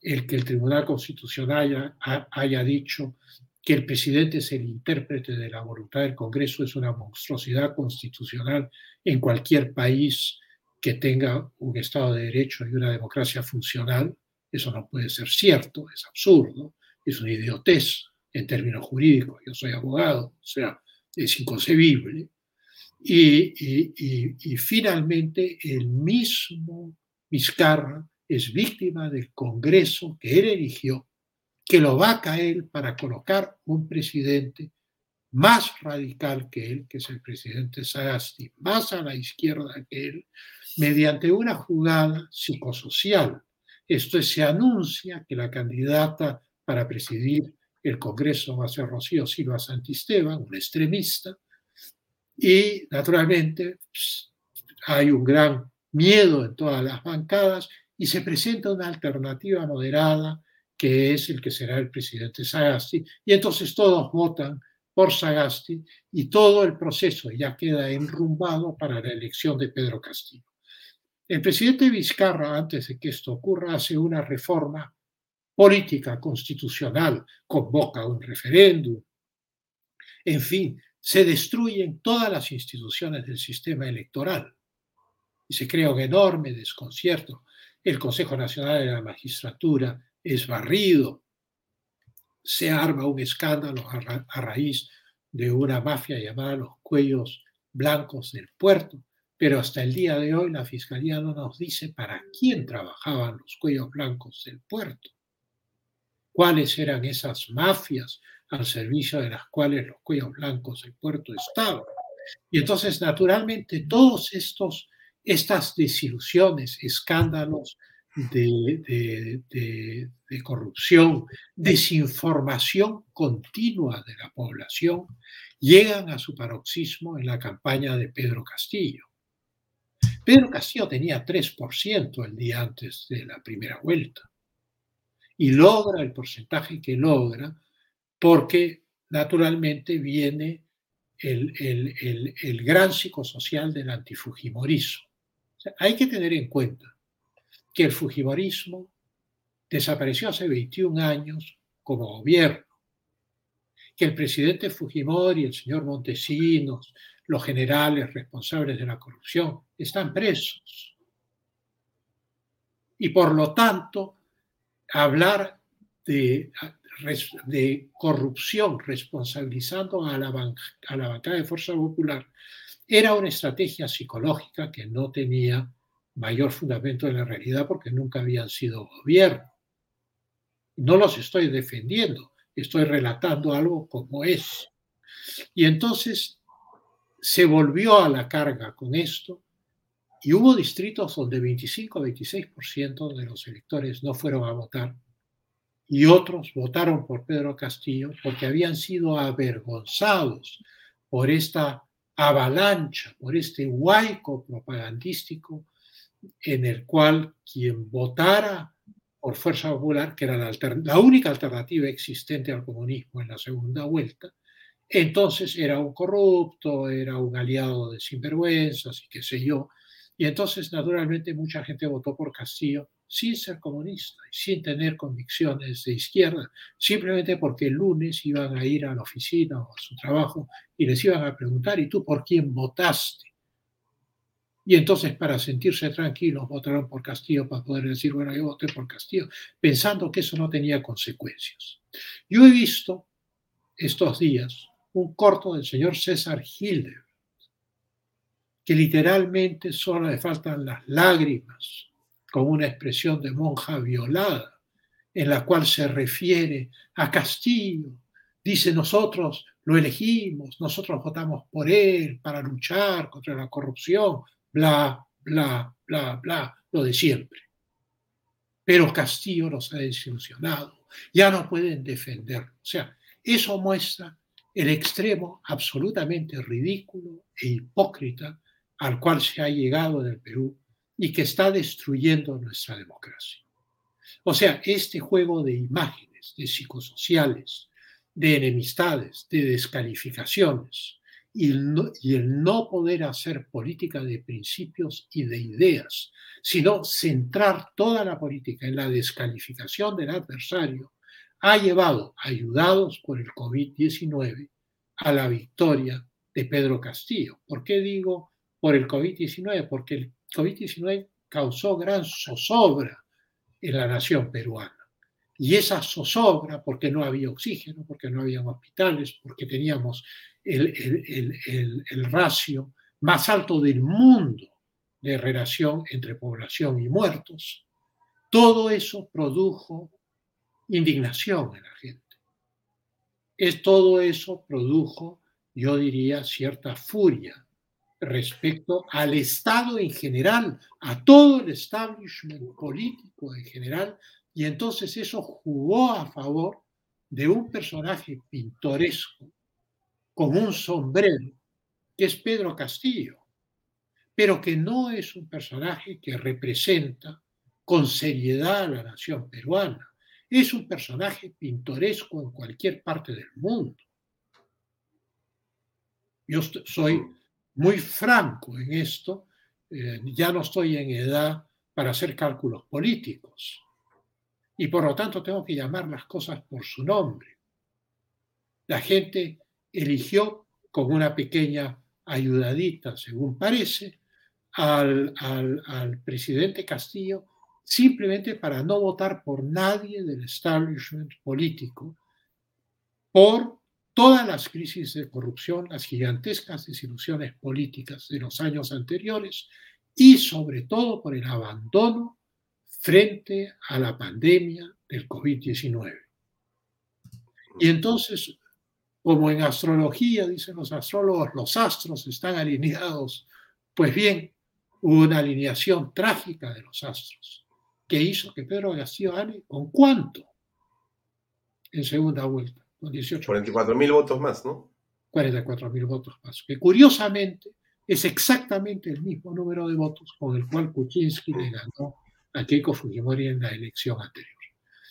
el que el Tribunal Constitucional haya, haya, dicho que el presidente es el intérprete de la voluntad del Congreso es una monstruosidad constitucional en cualquier país que tenga un Estado de Derecho y una democracia funcional. Eso no puede ser cierto, es absurdo, es una idiotez en términos jurídicos. Yo soy abogado, o sea, es inconcebible. Y, finalmente el mismo Vizcarra es víctima del Congreso que él eligió, que lo va a caer para colocar un presidente más radical que él, que es el presidente Sagasti, más a la izquierda que él, mediante una jugada psicosocial. Esto es, se anuncia que la candidata para presidir el Congreso va a ser Rocío Silva Santisteban, un extremista, y naturalmente pues, hay un gran miedo en todas las bancadas y se presenta una alternativa moderada que es el que será el presidente Sagasti. Y entonces todos votan por Sagasti y todo el proceso ya queda enrumbado para la elección de Pedro Castillo. El presidente Vizcarra, antes de que esto ocurra, hace una reforma política constitucional convoca un referéndum. En fin, se destruyen todas las instituciones del sistema electoral y se crea un enorme desconcierto. El Consejo Nacional de la Magistratura es barrido, se arma un escándalo a, raíz de una mafia llamada los cuellos blancos del puerto, pero hasta el día de hoy la Fiscalía no nos dice para quién trabajaban los cuellos blancos del puerto, cuáles eran esas mafias al servicio de las cuales los cuellos blancos del puerto estaban. Y entonces, naturalmente, todos estos estas desilusiones, escándalos de, corrupción, desinformación continua de la población, llegan a su paroxismo en la campaña de Pedro Castillo. Pedro Castillo tenía 3% el día antes de la primera vuelta y logra el porcentaje que logra porque naturalmente viene el, el gran psicosocial del antifujimorismo hay que tener en cuenta que el Fujimorismo desapareció hace 21 años como gobierno, que el presidente Fujimori, el señor Montesinos, los generales responsables de la corrupción están presos. Y por lo tanto, hablar de, corrupción responsabilizando a la, a la bancada de Fuerza Popular era una estrategia psicológica que no tenía mayor fundamento en la realidad porque nunca habían sido gobierno. No los estoy defendiendo, estoy relatando algo como es. Y entonces se volvió a la carga con esto y hubo distritos donde 25-26% de los electores no fueron a votar y otros votaron por Pedro Castillo porque habían sido avergonzados por esta avalancha, por este huaico propagandístico en el cual quien votara por Fuerza Popular, que era la, única alternativa existente al comunismo en la segunda vuelta, entonces era un corrupto, era un aliado de sinvergüenzas y qué sé yo. Y entonces, naturalmente, mucha gente votó por Castillo sin ser comunista sin tener convicciones de izquierda, simplemente porque el lunes iban a ir a la oficina o a su trabajo y les iban a preguntar, ¿y tú por quién votaste? Y entonces para sentirse tranquilos votaron por Castillo para poder decir, bueno, yo voté por Castillo, pensando que eso no tenía consecuencias. Yo he visto estos días un corto del señor César Hilder, que literalmente solo le faltan las lágrimas con una expresión de monja violada, en la cual se refiere a Castillo. Dice, nosotros lo elegimos, nosotros votamos por él para luchar contra la corrupción, bla, bla, bla, bla, lo de siempre. Pero Castillo los ha desilusionado, ya no pueden defenderlo. O sea, eso muestra el extremo absolutamente ridículo e hipócrita al cual se ha llegado en el Perú y que está destruyendo nuestra democracia. O sea, este juego de imágenes, de psicosociales, de enemistades, de descalificaciones y el, no, poder hacer política de principios y de ideas, sino centrar toda la política en la descalificación del adversario, ha llevado, ayudados por el COVID-19, a la victoria de Pedro Castillo. ¿Por qué digo por el COVID-19? Porque el COVID-19 causó gran zozobra en la nación peruana. Y esa zozobra, porque no había oxígeno, porque no había hospitales, porque teníamos el, el, el, ratio más alto del mundo de relación entre población y muertos, todo eso produjo indignación en la gente. Es, todo eso produjo, yo diría, cierta furia respecto al Estado en general, a todo el establishment político en general, y entonces eso jugó a favor de un personaje pintoresco con un sombrero, que es Pedro Castillo, pero que no es un personaje que representa con seriedad a la nación peruana. Es un personaje pintoresco en cualquier parte del mundo. Yo soy muy franco en esto, eh, ya no estoy en edad para hacer cálculos políticos. Y por lo tanto tengo que llamar las cosas por su nombre. La gente eligió con una pequeña ayudadita, según parece, al, al, presidente Castillo simplemente para no votar por nadie del establishment político, por todas las crisis de corrupción, las gigantescas desilusiones políticas de los años anteriores y sobre todo por el abandono frente a la pandemia del COVID-19. Y entonces, como en astrología, dicen los astrólogos, los astros están alineados, pues bien, hubo una alineación trágica de los astros que hizo que Pedro Castillo gane con cuánto en segunda vuelta, con 18. 44 mil votos más, ¿no? 44 mil votos más, que curiosamente es exactamente el mismo número de votos con el cual Kuczynski le ganó a Keiko Fujimori en la elección anterior.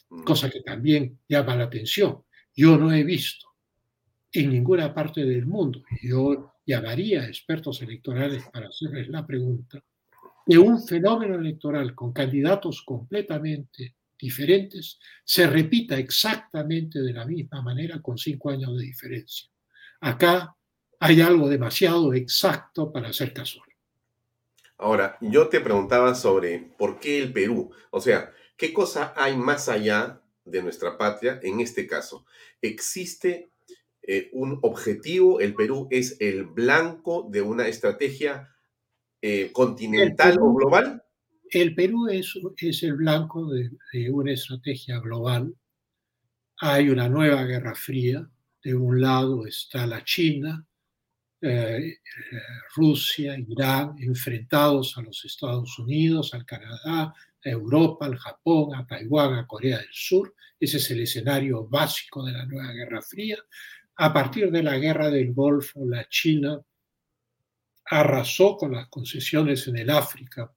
Mm. Cosa que también llama la atención. Yo no he visto en ninguna parte del mundo, yo llamaría a expertos electorales para hacerles la pregunta, de un fenómeno electoral con candidatos completamente diferentes se repita exactamente de la misma manera con cinco años de diferencia. Acá hay algo demasiado exacto para ser casual. Ahora, yo te preguntaba sobre por qué el Perú, o sea, ¿qué cosa hay más allá de nuestra patria en este caso? ¿Existe eh, un objetivo? ¿El Perú es el blanco de una estrategia eh, continental o global? El Perú es, es el blanco de, una estrategia global. Hay una nueva guerra fría. De un lado está la China, eh, Rusia, Irán, enfrentados a los Estados Unidos, al Canadá, a Europa, al Japón, a Taiwán, a Corea del Sur. Ese es el escenario básico de la nueva Guerra Fría. A partir de la Guerra del Golfo, la China arrasó con las concesiones en el África,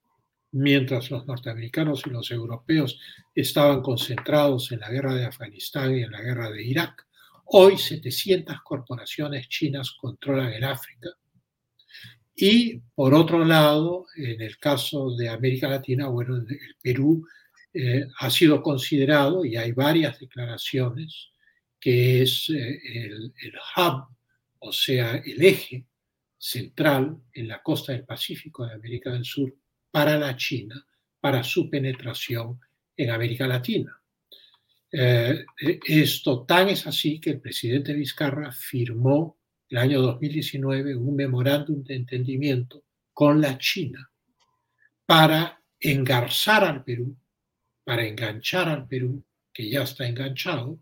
mientras los norteamericanos y los europeos estaban concentrados en la guerra de Afganistán y en la guerra de Irak. Hoy 700 corporaciones chinas controlan el África. Y por otro lado, en el caso de América Latina, bueno, el Perú eh, ha sido considerado, y hay varias declaraciones, que es eh, el, el hub, o sea, el eje central en la costa del Pacífico de América del Sur para la China, para su penetración en América Latina. Eh, esto tan es así que el presidente Vizcarra firmó el año 2019 un memorándum de entendimiento con la China para engarzar al Perú, para enganchar al Perú, que ya está enganchado,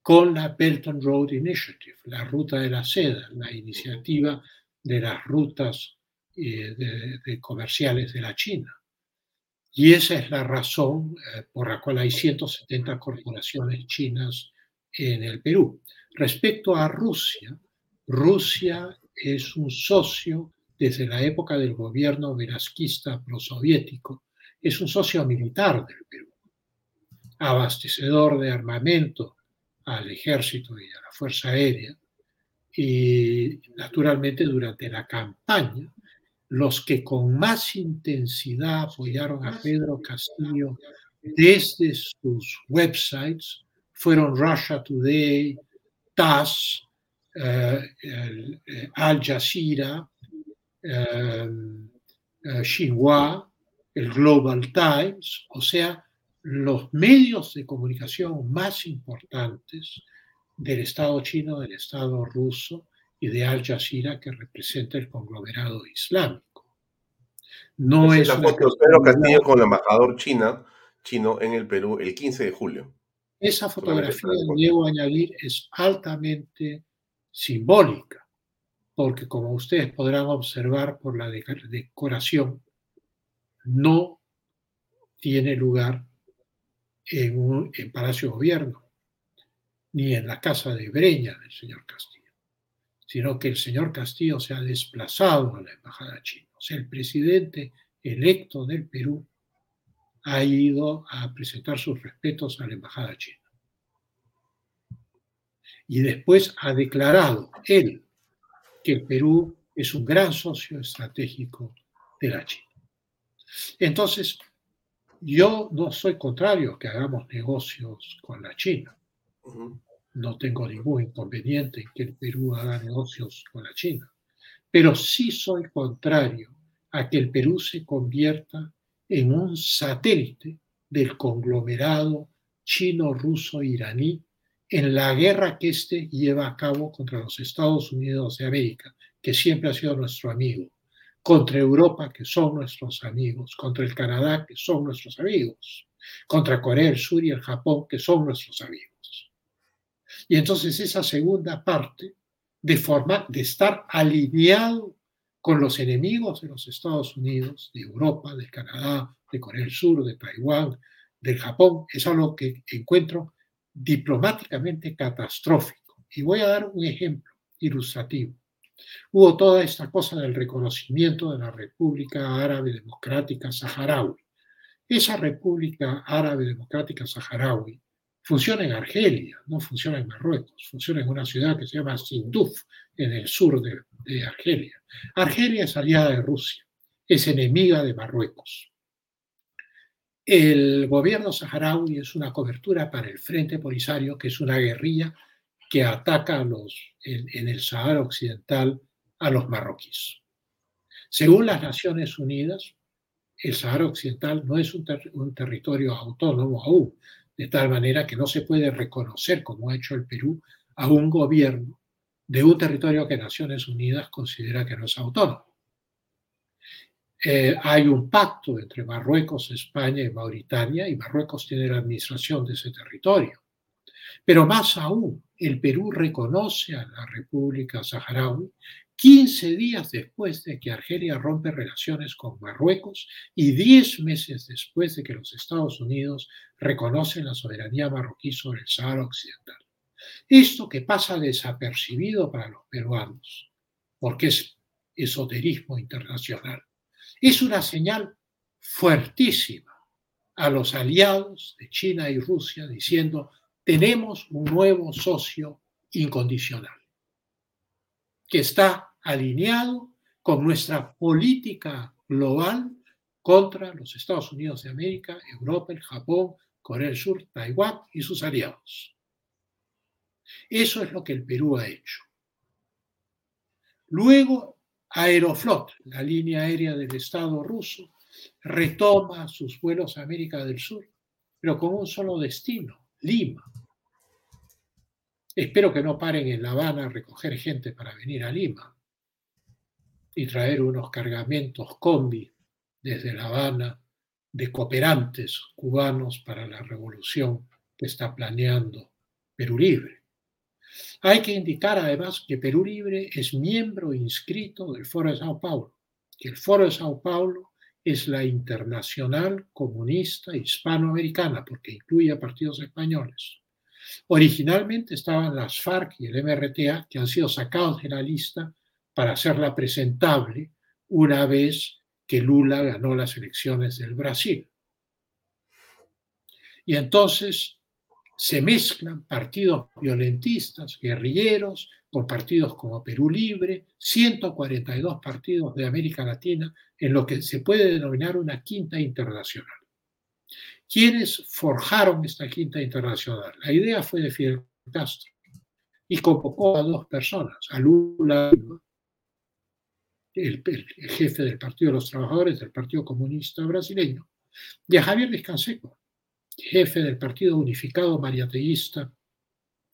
con la Belt and Road Initiative, la ruta de la seda, la iniciativa de las rutas eh, comerciales de la China. Y esa es la razón eh, por la cual hay 170 corporaciones chinas en el Perú. Respecto a Rusia, Rusia es un socio desde la época del gobierno velasquista prosoviético, es un socio militar del Perú, abastecedor de armamento al ejército y a la Fuerza Aérea, y naturalmente durante la campaña, los que con más intensidad apoyaron a Pedro Castillo desde sus websites fueron Russia Today, TASS, eh, eh, Al Jazeera, eh, Xinhua, el Global Times, o sea, los medios de comunicación más importantes del Estado chino, del Estado ruso y de Al Jazeera que representa el conglomerado islámico. No es, la foto de Pedro Castillo con el embajador china, chino en el Perú el 15 de julio. Esa fotografía, debo añadir, es altamente simbólica, porque como ustedes podrán observar por la decoración, no tiene lugar en, un, en Palacio Gobierno, ni en la casa de Breña del señor Castillo, sino que el señor Castillo se ha desplazado a la embajada china. O sea, el presidente electo del Perú ha ido a presentar sus respetos a la embajada china. Y después ha declarado él que el Perú es un gran socio estratégico de la China. Entonces, Yo no soy contrario a que hagamos negocios con la China. No tengo ningún inconveniente en que el Perú haga negocios con la China. Pero sí soy contrario a que el Perú se convierta en un satélite del conglomerado chino-ruso-iraní en la guerra que éste lleva a cabo contra los Estados Unidos de América, que siempre ha sido nuestro amigo, contra Europa, que son nuestros amigos, contra el Canadá, que son nuestros amigos, contra Corea del Sur y el Japón, que son nuestros amigos. Y entonces esa segunda parte de, forma, de estar alineado con los enemigos de los Estados Unidos, de Europa, de Canadá, de Corea del Sur, de Taiwán, del Japón, es algo que encuentro diplomáticamente catastrófico. Y voy a dar un ejemplo ilustrativo. Hubo toda esta cosa del reconocimiento de la República Árabe Democrática Saharaui. Esa República Árabe Democrática Saharaui funciona en Argelia, no funciona en Marruecos, funciona en una ciudad que se llama Sinduf, en el sur de, Argelia. Argelia es aliada de Rusia, es enemiga de Marruecos. El gobierno saharaui es una cobertura para el Frente Polisario, que es una guerrilla que ataca a los, en, el Sahara Occidental a los marroquíes. Según las Naciones Unidas, el Sahara Occidental no es un, un territorio autónomo aún, de tal manera que no se puede reconocer, como ha hecho el Perú, a un gobierno de un territorio que Naciones Unidas considera que no es autónomo. Eh, hay un pacto entre Marruecos, España y Mauritania, y Marruecos tiene la administración de ese territorio. Pero más aún, el Perú reconoce a la República Saharaui 15 días después de que Argelia rompe relaciones con Marruecos y 10 meses después de que los Estados Unidos reconocen la soberanía marroquí sobre el Sahara Occidental. Esto que pasa desapercibido para los peruanos, porque es esoterismo internacional, es una señal fuertísima a los aliados de China y Rusia diciendo, tenemos un nuevo socio incondicional, que está alineado con nuestra política global contra los Estados Unidos de América, Europa, Japón, Corea del Sur, Taiwán y sus aliados. Eso es lo que el Perú ha hecho. Luego, Aeroflot, la línea aérea del Estado ruso, retoma sus vuelos a América del Sur, pero con un solo destino, Lima. Espero que no paren en La Habana a recoger gente para venir a Lima y traer unos cargamentos combi desde La Habana de cooperantes cubanos para la revolución que está planeando Perú Libre. Hay que indicar además que Perú Libre es miembro inscrito del Foro de Sao Paulo, que el Foro de Sao Paulo es la internacional comunista hispanoamericana, porque incluye a partidos españoles. Originalmente estaban las FARC y el MRTA, que han sido sacados de la lista para hacerla presentable una vez que Lula ganó las elecciones del Brasil. Y entonces se mezclan partidos violentistas, guerrilleros, con partidos como Perú Libre, 142 partidos de América Latina, en lo que se puede denominar una quinta internacional. ¿Quiénes forjaron esta quinta internacional? La idea fue de Fidel Castro y convocó a dos personas, a Lula, el, jefe del Partido de los Trabajadores del Partido Comunista Brasileño, y a Javier Descanseco, jefe del Partido Unificado Mariateísta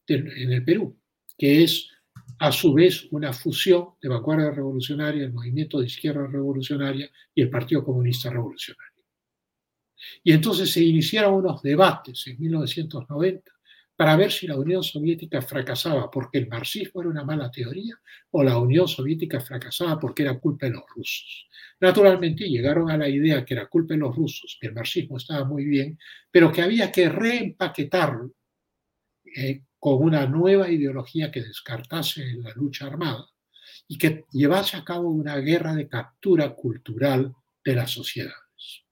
en el Perú, que es a su vez una fusión de vanguardia revolucionaria, el movimiento de izquierda revolucionaria y el Partido Comunista Revolucionario. Y entonces se iniciaron unos debates en 1990 para ver si la Unión Soviética fracasaba porque el marxismo era una mala teoría o la Unión Soviética fracasaba porque era culpa de los rusos. Naturalmente llegaron a la idea que era culpa de los rusos, que el marxismo estaba muy bien, pero que había que reempaquetarlo eh, con una nueva ideología que descartase la lucha armada y que llevase a cabo una guerra de captura cultural de las sociedades.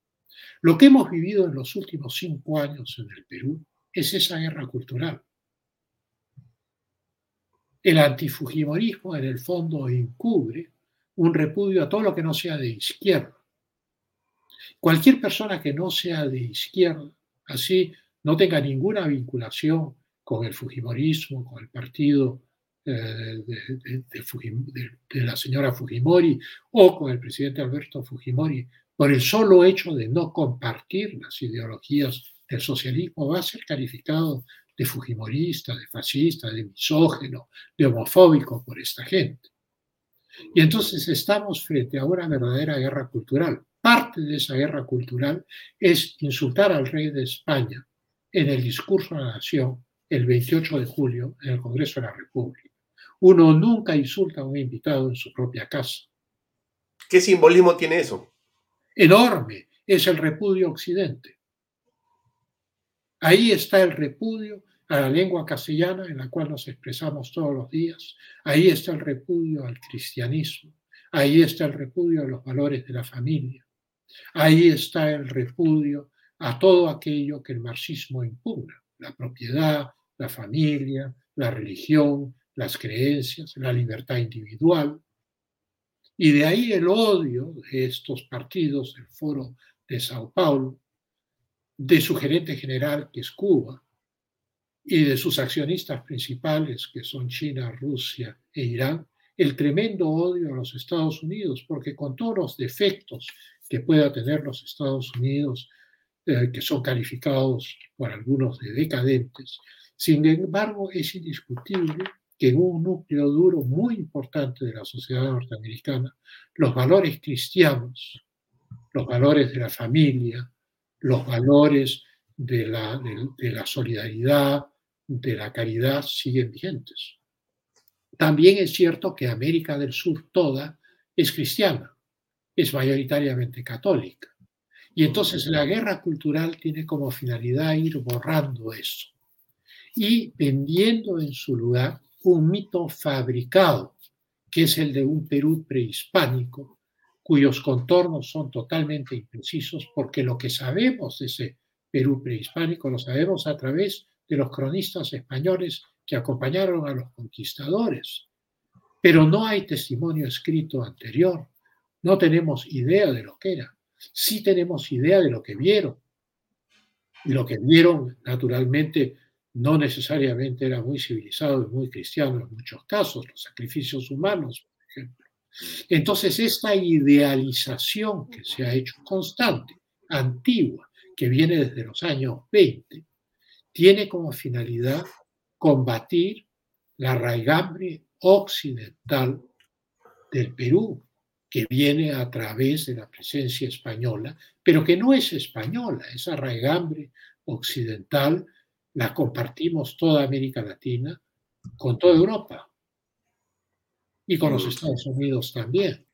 Lo que hemos vivido en los últimos cinco años en el Perú es esa guerra cultural. El antifujimorismo en el fondo encubre un repudio a todo lo que no sea de izquierda. Cualquier persona que no sea de izquierda, así no tenga ninguna vinculación con el Fujimorismo, con el partido eh, de, de, la señora Fujimori o con el presidente Alberto Fujimori, por el solo hecho de no compartir las ideologías del socialismo, va a ser calificado de fujimorista, de fascista, de misógeno, de homofóbico por esta gente. Y entonces estamos frente a una verdadera guerra cultural. Parte de esa guerra cultural es insultar al rey de España en el discurso de la nación el 28 de julio en el Congreso de la República. Uno nunca insulta a un invitado en su propia casa. ¿Qué simbolismo tiene eso? Enorme. Es el repudio occidente. Ahí está el repudio a la lengua castellana en la cual nos expresamos todos los días. Ahí está el repudio al cristianismo. Ahí está el repudio a los valores de la familia. Ahí está el repudio a todo aquello que el marxismo impugna, la propiedad, la familia, la religión, las creencias, la libertad individual. Y de ahí el odio de estos partidos, el foro de Sao Paulo, de su gerente general, que es Cuba, y de sus accionistas principales, que son China, Rusia e Irán, el tremendo odio a los Estados Unidos, porque con todos los defectos que pueda tener los Estados Unidos, eh, que son calificados por algunos de decadentes, sin embargo es indiscutible que en un núcleo duro muy importante de la sociedad norteamericana, los valores cristianos, los valores de la familia, los valores de la, solidaridad, de la caridad siguen vigentes. También es cierto que América del Sur toda es cristiana, es mayoritariamente católica. Y entonces la guerra cultural tiene como finalidad ir borrando eso y vendiendo en su lugar un mito fabricado, que es el de un Perú prehispánico, cuyos contornos son totalmente imprecisos, porque lo que sabemos de ese Perú prehispánico lo sabemos a través de los cronistas españoles que acompañaron a los conquistadores. Pero no hay testimonio escrito anterior. No tenemos idea de lo que era. Sí tenemos idea de lo que vieron. Y lo que vieron, naturalmente, no necesariamente era muy civilizado y muy cristiano en muchos casos, los sacrificios humanos, por ejemplo. Entonces, esta idealización que se ha hecho constante, antigua, que viene desde los años 20, tiene como finalidad combatir la raigambre occidental del Perú, que viene a través de la presencia española, pero que no es española, esa raigambre occidental la compartimos toda América Latina con toda Europa y con los Estados Unidos también.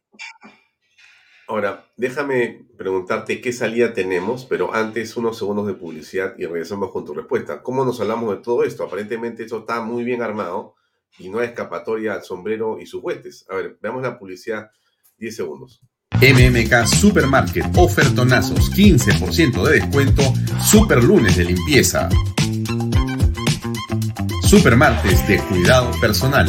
Ahora, déjame preguntarte qué salida tenemos, pero antes unos segundos de publicidad y regresamos con tu respuesta. ¿Cómo nos hablamos de todo esto? Aparentemente esto está muy bien armado y no hay escapatoria al sombrero y sus huestes. A ver, veamos la publicidad 10 segundos. MMK Supermarket, ofertonazos, 15% de descuento, super lunes de limpieza. Super martes de cuidado personal.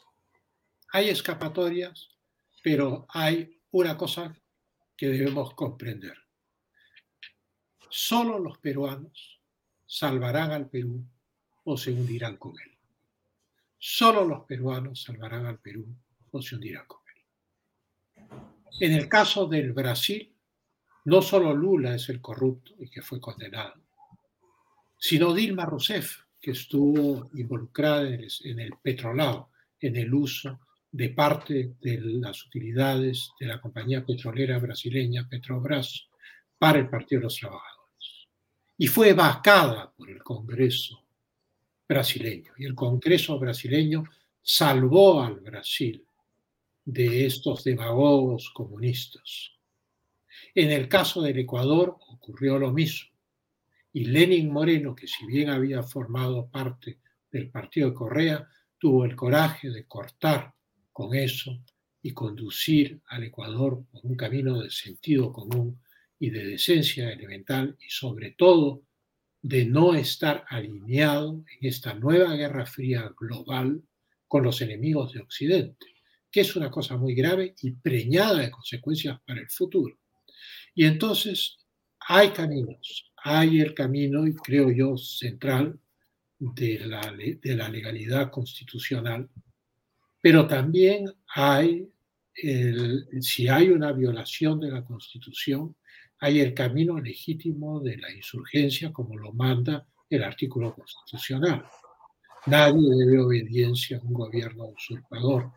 Hay escapatorias, pero hay una cosa que debemos comprender. Solo los peruanos salvarán al Perú o se hundirán con él. Solo los peruanos salvarán al Perú o se hundirán con él. En el caso del Brasil, no solo Lula es el corrupto y que fue condenado, sino Dilma Rousseff, que estuvo involucrada en el, petrolado, en el uso de parte de las utilidades de la compañía petrolera brasileña Petrobras para el Partido de los Trabajadores. Y fue vacada por el Congreso brasileño. Y el Congreso brasileño salvó al Brasil de estos demagogos comunistas. En el caso del Ecuador ocurrió lo mismo. Y Lenin Moreno, que si bien había formado parte del partido de Correa, tuvo el coraje de cortar con eso y conducir al Ecuador por un camino de sentido común y de decencia elemental y sobre todo de no estar alineado en esta nueva guerra fría global con los enemigos de Occidente, que es una cosa muy grave y preñada de consecuencias para el futuro. Y entonces hay caminos, hay el camino, y creo yo, central de la, de la legalidad constitucional, pero también hay, si hay una violación de la Constitución, hay el camino legítimo de la insurgencia como lo manda el artículo constitucional. Nadie debe obediencia a un gobierno usurpador.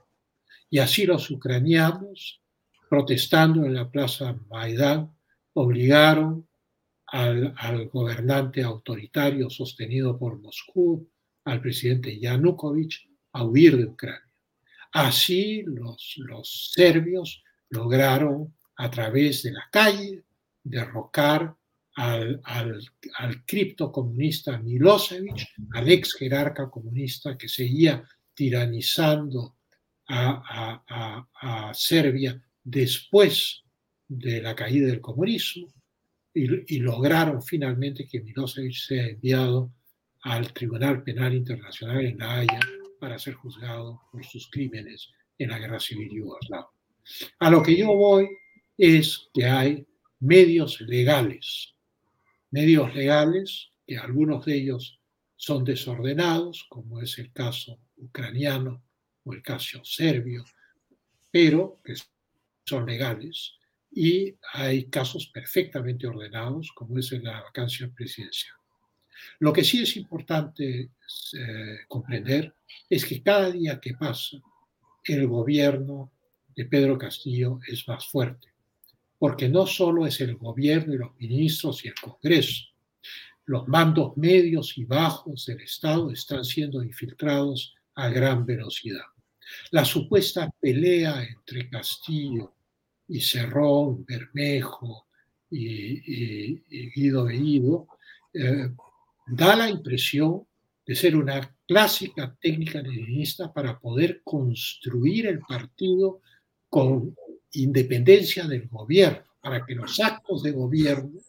Y así los ucranianos, protestando en la plaza Maidán, obligaron al, gobernante autoritario sostenido por Moscú, al presidente Yanukovych, a huir de Ucrania. Así los, los serbios lograron a través de la calle derrocar al, al, al criptocomunista Milosevic, al ex jerarca comunista que seguía tiranizando a, a, a, Serbia después de la caída del comunismo y, y, lograron finalmente que Milosevic sea enviado al Tribunal Penal Internacional en La Haya para ser juzgado por sus crímenes en la guerra civil yugoslava. A lo que yo voy es que hay medios legales, medios legales que algunos de ellos son desordenados, como es el caso ucraniano o el caso serbio, pero que son legales, y hay casos perfectamente ordenados, como es en la vacancia presidencial. Lo que sí es importante eh, comprender es que cada día que pasa, el gobierno de Pedro Castillo es más fuerte, porque no solo es el gobierno y los ministros y el Congreso, los mandos medios y bajos del Estado están siendo infiltrados a gran velocidad. La supuesta pelea entre Castillo y Cerrón, Bermejo y, Guido Bellido eh, da la impresión de ser una clásica técnica leninista para poder construir el partido con independencia del gobierno, para que los actos de gobierno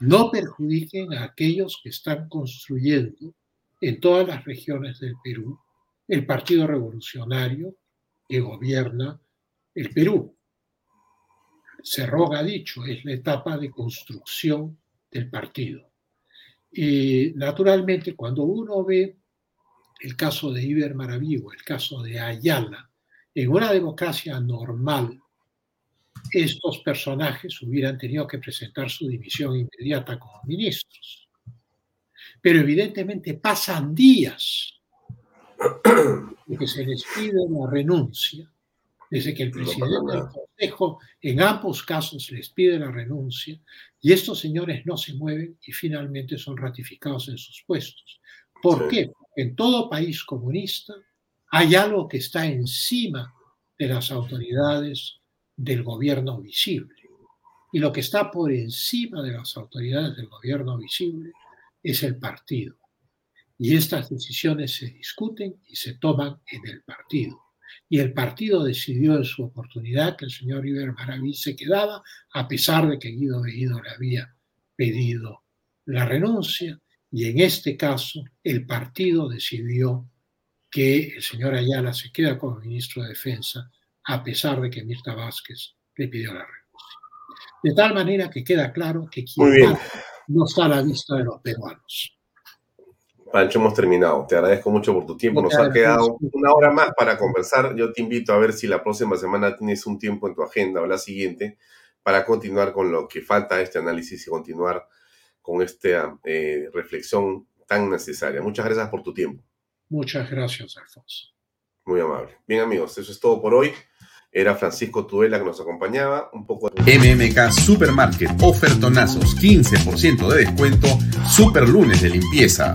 no perjudiquen a aquellos que están construyendo en todas las regiones del Perú el Partido Revolucionario que gobierna el Perú. Cerrón ha dicho, es la etapa de construcción del partido. Y naturalmente, cuando uno ve el caso de Iber Maravigo, el caso de Ayala, en una democracia normal, estos personajes hubieran tenido que presentar su dimisión inmediata como ministros. Pero evidentemente pasan días que se les pide la renuncia, desde que el presidente del Consejo en ambos casos les pide la renuncia y estos señores no se mueven y finalmente son ratificados en sus puestos. ¿Por sí. qué? En todo país comunista hay algo que está encima de las autoridades del gobierno visible. Y lo que está por encima de las autoridades del gobierno visible es el partido. Y estas decisiones se discuten y se toman en el partido. Y el partido decidió en su oportunidad que el señor Iber Maraví se quedaba, a pesar de que Guido Bellido le había pedido la renuncia. Y en este caso, el partido decidió que el señor Ayala se queda como ministro de Defensa, a pesar de que Mirta Vázquez le pidió la renuncia. De tal manera que queda claro que quien no está a la vista de los peruanos. Pancho, hemos terminado. Te agradezco mucho por tu tiempo. Nos ha quedado una hora más para conversar. Yo te invito a ver si la próxima semana tienes un tiempo en tu agenda o la siguiente para continuar con lo que falta este análisis y continuar con esta eh, reflexión tan necesaria. Muchas gracias por tu tiempo. Muchas gracias, Alfonso. Muy amable. Bien, amigos, eso es todo por hoy. Era Francisco Tudela que nos acompañaba. Un poco MMK Supermarket, ofertonazos, 15% de descuento, super lunes de limpieza.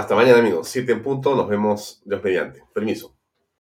Hasta mañana amigos, 7 en punto, nos vemos Dios mediante. Permiso.